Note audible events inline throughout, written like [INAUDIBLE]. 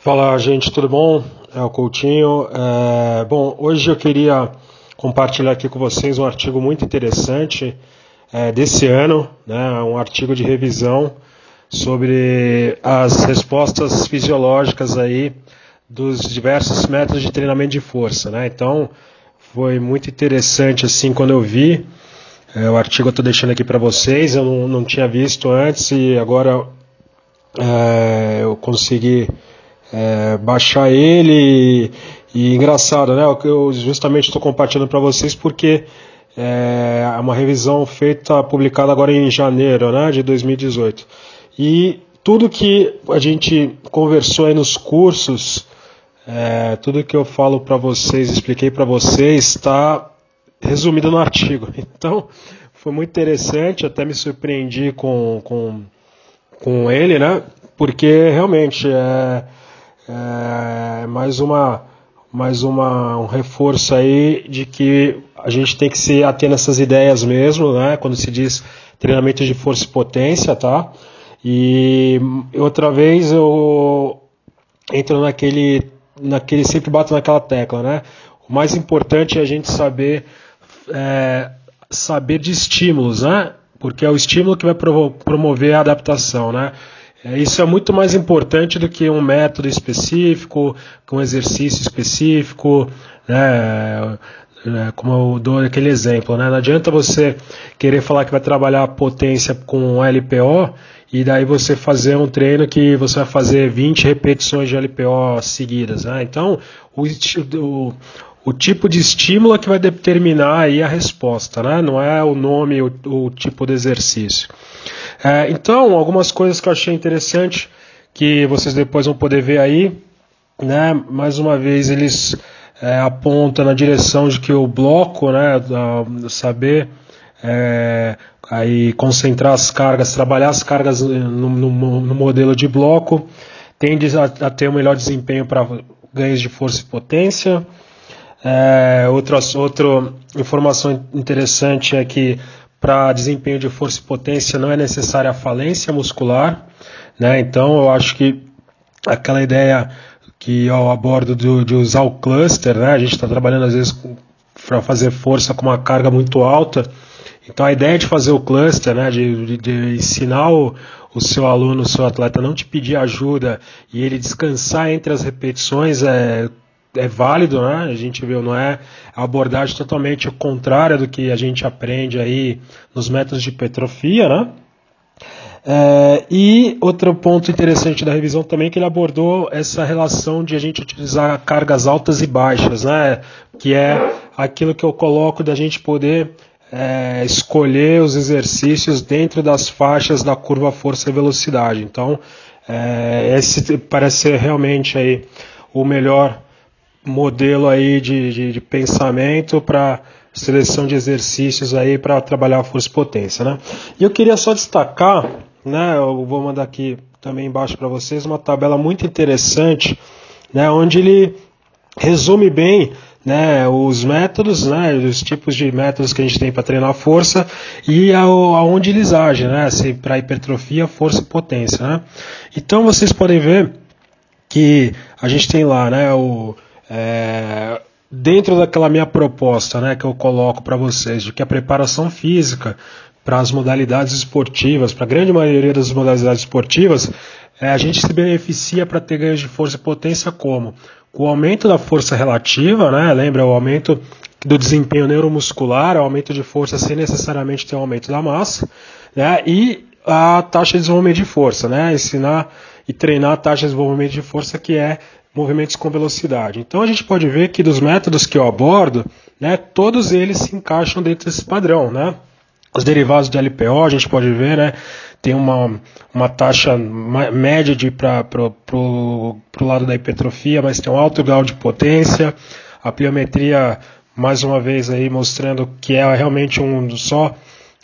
Fala, gente, tudo bom? É o Coutinho. É, bom, hoje eu queria compartilhar aqui com vocês um artigo muito interessante é, desse ano, né, um artigo de revisão sobre as respostas fisiológicas aí dos diversos métodos de treinamento de força, né? Então, foi muito interessante assim quando eu vi. É, o artigo eu estou deixando aqui para vocês, eu não, não, tinha visto antes e agora é, eu consegui é, baixar ele. E, engraçado, né? Eu justamente estou compartilhando para vocês porque é, é uma revisão feita, publicada agora em janeiro né, de 2018. E tudo que a gente conversou aí nos cursos, é, tudo que eu falo para vocês, expliquei para vocês, está resumido no artigo. [LAUGHS] Então, foi muito interessante, até me surpreendi com, com, com ele, né? Porque realmente é, é mais uma mais uma, um reforço aí de que a gente tem que se ater nessas ideias mesmo, né? Quando se diz treinamento de força e potência, tá? E outra vez eu entro naquele, naquele sempre bato naquela tecla, né? O mais importante é a gente saber é, saber de estímulos, né? Porque é o estímulo que vai promover a adaptação, né? É, isso é muito mais importante do que um método específico, um exercício específico, né? É, como eu dou aquele exemplo, né? Não adianta você querer falar que vai trabalhar potência com LPO e daí você fazer um treino que você vai fazer 20 repetições de LPO seguidas, né? Então, o, o, o tipo de estímulo é que vai determinar aí a resposta, né? Não é o nome, o, o tipo de exercício. É, então, algumas coisas que eu achei interessante que vocês depois vão poder ver aí, né? Mais uma vez eles é, apontam na direção de que o bloco, né? saber é, aí concentrar as cargas, trabalhar as cargas no, no, no modelo de bloco, tende a, a ter um melhor desempenho para ganhos de força e potência. É, outra, outra informação interessante é que para desempenho de força e potência não é necessária a falência muscular, né? Então eu acho que aquela ideia que eu abordo de, de usar o cluster, né? A gente está trabalhando às vezes para fazer força com uma carga muito alta. Então a ideia de fazer o cluster, né? De, de, de ensinar o, o seu aluno, o seu atleta, não te pedir ajuda e ele descansar entre as repetições é é válido, né? A gente viu, não é a abordagem totalmente contrária do que a gente aprende aí nos métodos de hipertrofia, né? É, e outro ponto interessante da revisão também é que ele abordou essa relação de a gente utilizar cargas altas e baixas, né? Que é aquilo que eu coloco da gente poder é, escolher os exercícios dentro das faixas da curva força e velocidade. Então, é, esse parece ser realmente aí o melhor modelo aí de, de, de pensamento para seleção de exercícios aí para trabalhar a força e potência, né? E eu queria só destacar, né? Eu vou mandar aqui também embaixo para vocês uma tabela muito interessante, né? Onde ele resume bem né, os métodos, né, os tipos de métodos que a gente tem para treinar força e aonde eles agem, né, para hipertrofia, força e potência, né. Então vocês podem ver que a gente tem lá, né, o é, dentro daquela minha proposta né, que eu coloco para vocês, de que a preparação física para as modalidades esportivas, para a grande maioria das modalidades esportivas, é, a gente se beneficia para ter ganhos de força e potência como? Com o aumento da força relativa, né, lembra o aumento do desempenho neuromuscular, o aumento de força sem necessariamente ter um aumento da massa, né, e a taxa de desenvolvimento de força, né, ensinar e treinar a taxa de desenvolvimento de força que é movimentos com velocidade. Então a gente pode ver que dos métodos que eu abordo, né, todos eles se encaixam dentro desse padrão, né? Os derivados de LPO, a gente pode ver, né, tem uma, uma taxa média para o lado da hipertrofia, mas tem um alto grau de potência. A pliometria, mais uma vez aí mostrando que é realmente um só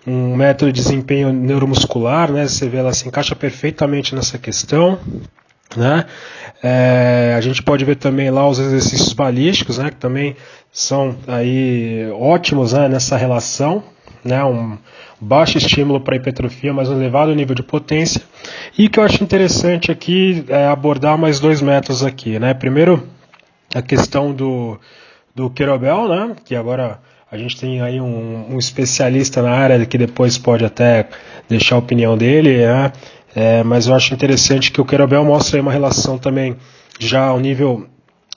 um método de desempenho neuromuscular, né? Você vê ela se encaixa perfeitamente nessa questão. Né? É, a gente pode ver também lá os exercícios balísticos, né, que também são aí ótimos né, nessa relação. né, um baixo estímulo para hipertrofia, mas um elevado nível de potência. E que eu acho interessante aqui é abordar mais dois métodos aqui, né? Primeiro, a questão do, do Querobel, né, que agora a gente tem aí um, um, especialista na área que depois pode até deixar a opinião dele, né? É, mas eu acho interessante que o Querobel mostra aí uma relação também já ao nível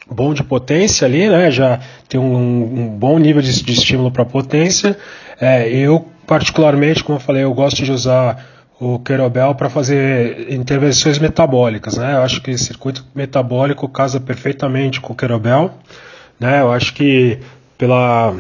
bom de potência ali, né? Já tem um, um bom nível de, de estímulo para potência. É, eu particularmente, como eu falei, eu gosto de usar o Querobel para fazer intervenções metabólicas, né? Eu acho que circuito metabólico casa perfeitamente com o Querobel, né? Eu acho que pela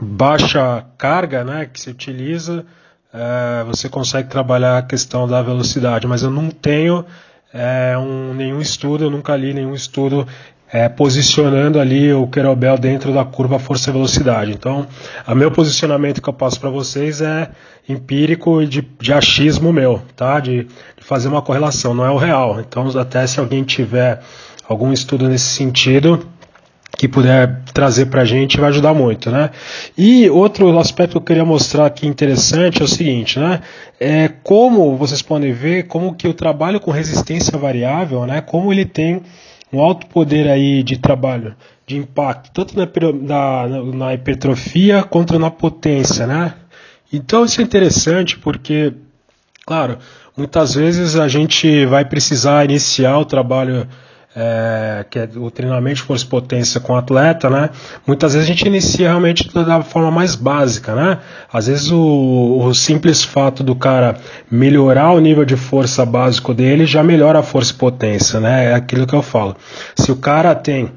baixa carga, né, que se utiliza, é, você consegue trabalhar a questão da velocidade, mas eu não tenho é, um, nenhum estudo, eu nunca li nenhum estudo é, posicionando ali o querobel dentro da curva força-velocidade. Então, o meu posicionamento que eu passo para vocês é empírico e de, de achismo meu, tá? De, de, fazer uma correlação, não é o real. Então, até se alguém tiver algum estudo nesse sentido, que puder trazer para a gente vai ajudar muito, né? E outro aspecto que eu queria mostrar aqui interessante é o seguinte, né? É como vocês podem ver como que o trabalho com resistência variável, né? Como ele tem um alto poder aí de trabalho, de impacto, tanto na, na, na hipertrofia quanto na potência, né? Então isso é interessante porque, claro, muitas vezes a gente vai precisar iniciar o trabalho é, que é o treinamento de força e potência com o atleta, né? Muitas vezes a gente inicia realmente da forma mais básica, né? Às vezes o, o, simples fato do cara melhorar o nível de força básico dele já melhora a força e potência, né? É aquilo que eu falo. Se o cara tem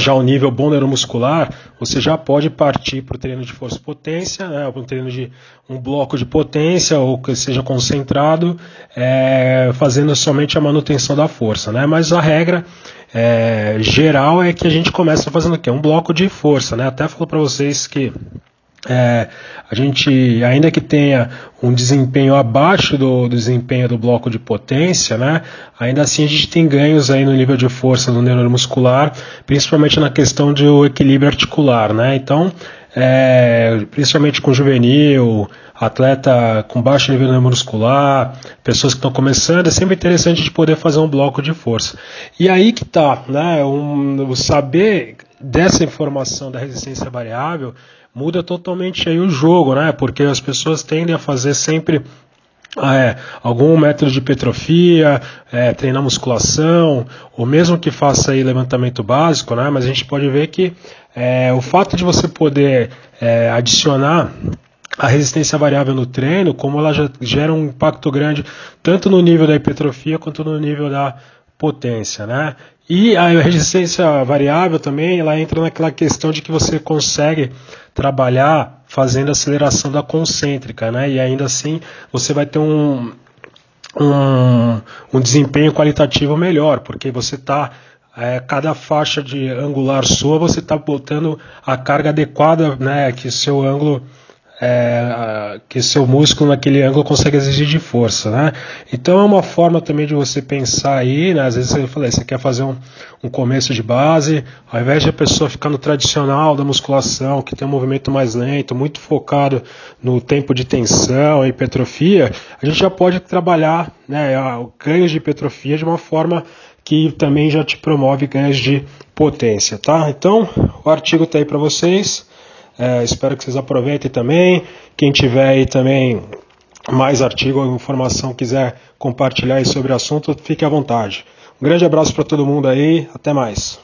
já o nível bom neuromuscular, você já pode partir para o treino de força e potência, né, para um treino de um bloco de potência, ou que seja concentrado, é, fazendo somente a manutenção da força. Né? Mas a regra é, geral é que a gente começa fazendo o quê? Um bloco de força. Né? Até falo para vocês que é, a gente, ainda que tenha um desempenho abaixo do, do, desempenho do bloco de potência, né, ainda assim a gente tem ganhos aí no nível de força do neuromuscular, principalmente na questão do equilíbrio articular. Né, então, é, principalmente com juvenil, atleta com baixo nível neuromuscular, pessoas que estão começando, é sempre interessante de poder fazer um bloco de força. E aí que está, né, um, saber dessa informação da resistência variável muda totalmente aí o jogo, né? Porque as pessoas tendem a fazer sempre é, algum método de hipertrofia, é, treinar musculação, ou mesmo que faça aí levantamento básico, né? Mas a gente pode ver que é, o fato de você poder é, adicionar a resistência variável no treino, como ela já gera um impacto grande tanto no nível da hipertrofia quanto no nível da potência, né? E a resistência variável também, ela entra naquela questão de que você consegue trabalhar fazendo aceleração da concêntrica, né? E ainda assim você vai ter um, um, um desempenho qualitativo melhor, porque você está é, cada faixa de angular sua você está botando a carga adequada, né? Que seu ângulo é, que seu músculo naquele ângulo consegue exigir de força, né? Então é uma forma também de você pensar aí, né? Às vezes eu falei, você quer fazer um, um começo de base, ao invés de a pessoa ficar no tradicional da musculação, que tem um movimento mais lento, muito focado no tempo de tensão e hipertrofia, a gente já pode trabalhar né, ganhos de hipertrofia de uma forma que também já te promove ganhos de potência, tá? Então, o artigo está aí para vocês. É, espero que vocês aproveitem também. Quem tiver aí também mais artigo ou informação quiser compartilhar sobre o assunto, fique à vontade. Um grande abraço para todo mundo aí, até mais.